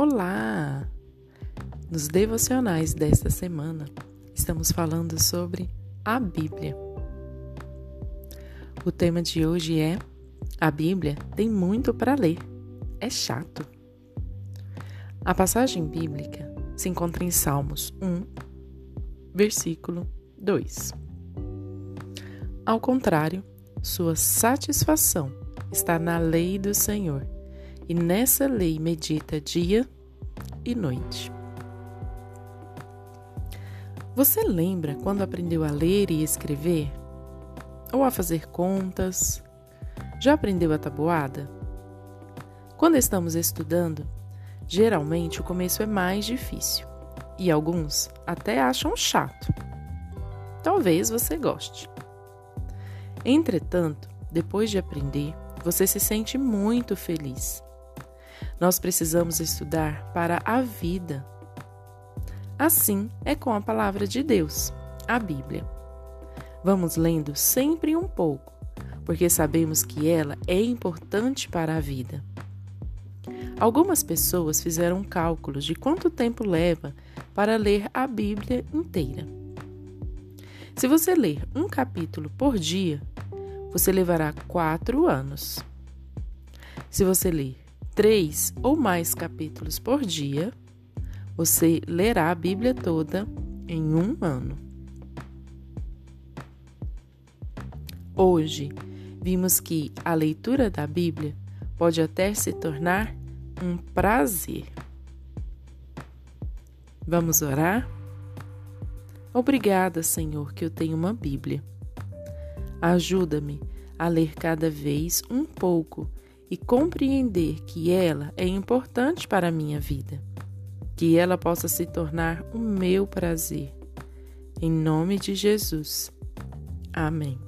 Olá! Nos devocionais desta semana, estamos falando sobre a Bíblia. O tema de hoje é: A Bíblia tem muito para ler. É chato. A passagem bíblica se encontra em Salmos 1, versículo 2. Ao contrário, sua satisfação está na lei do Senhor e nessa lei medita dia e noite. Você lembra quando aprendeu a ler e escrever? Ou a fazer contas? Já aprendeu a tabuada? Quando estamos estudando, geralmente o começo é mais difícil e alguns até acham chato. Talvez você goste. Entretanto, depois de aprender, você se sente muito feliz nós precisamos estudar para a vida. Assim é com a palavra de Deus, a Bíblia. Vamos lendo sempre um pouco, porque sabemos que ela é importante para a vida. Algumas pessoas fizeram cálculos de quanto tempo leva para ler a Bíblia inteira. Se você ler um capítulo por dia, você levará quatro anos. Se você ler três ou mais capítulos por dia, você lerá a Bíblia toda em um ano. Hoje, vimos que a leitura da Bíblia pode até se tornar um prazer. Vamos orar? Obrigada, Senhor, que eu tenho uma Bíblia. Ajuda-me a ler cada vez um pouco e compreender que ela é importante para a minha vida, que ela possa se tornar o meu prazer. Em nome de Jesus. Amém.